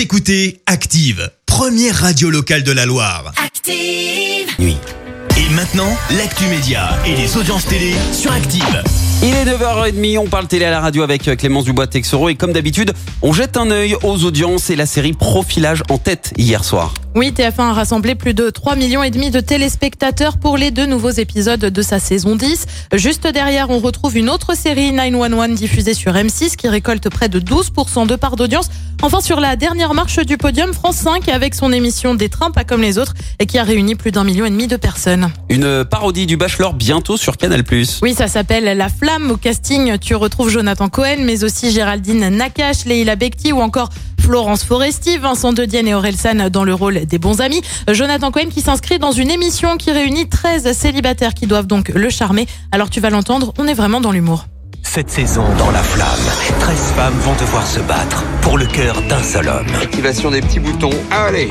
Vous écoutez Active, première radio locale de la Loire. Active. Nuit. Et maintenant, l'actu média et les audiences télé sur Active. Il est 9h30, on parle télé à la radio avec euh, Clémence Dubois-Texoro et comme d'habitude, on jette un œil aux audiences et la série Profilage en tête hier soir. Oui, TF1 a rassemblé plus de 3 millions et demi de téléspectateurs pour les deux nouveaux épisodes de sa saison 10. Juste derrière, on retrouve une autre série 911 diffusée sur M6 qui récolte près de 12% de part d'audience. Enfin, sur la dernière marche du podium, France 5 avec son émission Des trains pas comme les autres et qui a réuni plus d'un million et demi de personnes. Une parodie du Bachelor bientôt sur Canal+. Oui, ça s'appelle La Flamme. Au casting, tu retrouves Jonathan Cohen, mais aussi Géraldine Nakache, Leila Bekti ou encore Florence Foresti, Vincent Dedienne et Orelsan dans le rôle des bons amis. Jonathan Cohen qui s'inscrit dans une émission qui réunit 13 célibataires qui doivent donc le charmer. Alors tu vas l'entendre, on est vraiment dans l'humour. Cette saison, dans la flamme, 13 femmes vont devoir se battre pour le cœur d'un seul homme. Activation des petits boutons. Allez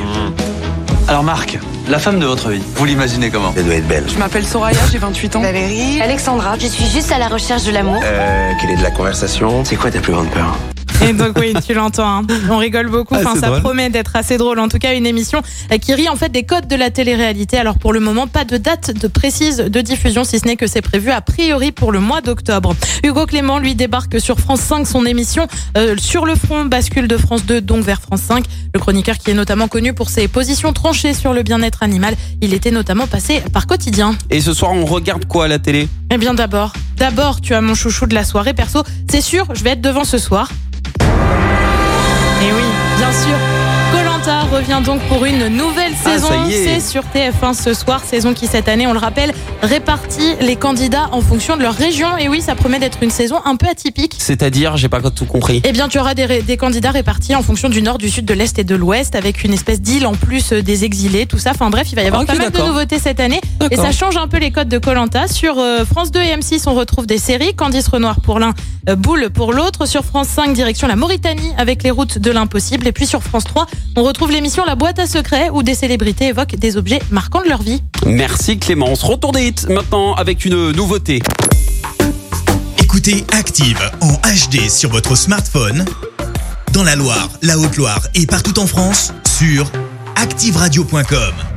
Alors Marc, la femme de votre vie, vous l'imaginez comment Elle doit être belle. Je m'appelle Soraya, j'ai 28 ans. Valérie. Alexandra. Je suis juste à la recherche de l'amour. Euh, quelle est de la conversation C'est quoi ta plus grande peur? Et donc oui, tu l'entends. hein. On rigole beaucoup. Ah, Enfin, ça drôle. promet d'être assez drôle. En tout cas, une émission euh, qui rit en fait des codes de la télé-réalité. Alors pour le moment, pas de date de précise de diffusion, si ce n'est que c'est prévu a priori pour le mois d'octobre. Hugo Clément, lui, débarque sur France 5 son émission euh, sur le front bascule de France 2 donc vers France 5. Le chroniqueur qui est notamment connu pour ses positions tranchées sur le bien-être animal. Il était notamment passé par quotidien. Et ce soir, on regarde quoi à la télé? Eh bien d'abord, d'abord, tu as mon chouchou de la soirée perso. C'est sûr, je vais être devant ce soir. Et oui, bien sûr. Colanta revient donc pour une nouvelle Ah, saison. C'est sur TF1 ce soir, saison qui cette année, on le rappelle, répartit les candidats en fonction de leur région. Et oui, ça promet d'être une saison un peu atypique. C'est-à-dire, j'ai pas tout compris. Eh bien, tu auras des, candidats répartis en fonction du nord, du sud, de l'est et de l'ouest, avec une espèce d'île en plus euh, des exilés, tout ça. Enfin bref, il va y avoir pas mal de nouveautés cette année. Et ça change un peu les codes de Colanta. Sur euh, France 2 et M6, on retrouve des séries. Candice Renoir pour l'un, euh, Boule pour l'autre. Sur France 5, direction la Mauritanie avec les routes de l'impossible. Et puis sur France 3, on retrouve l'émission La boîte à secrets où des célébrités évoquent des objets marquants de leur vie. Merci Clémence. Retour des hits maintenant avec une nouveauté. Écoutez Active en HD sur votre smartphone, dans la Loire, la Haute-Loire et partout en France, sur activeradio.com.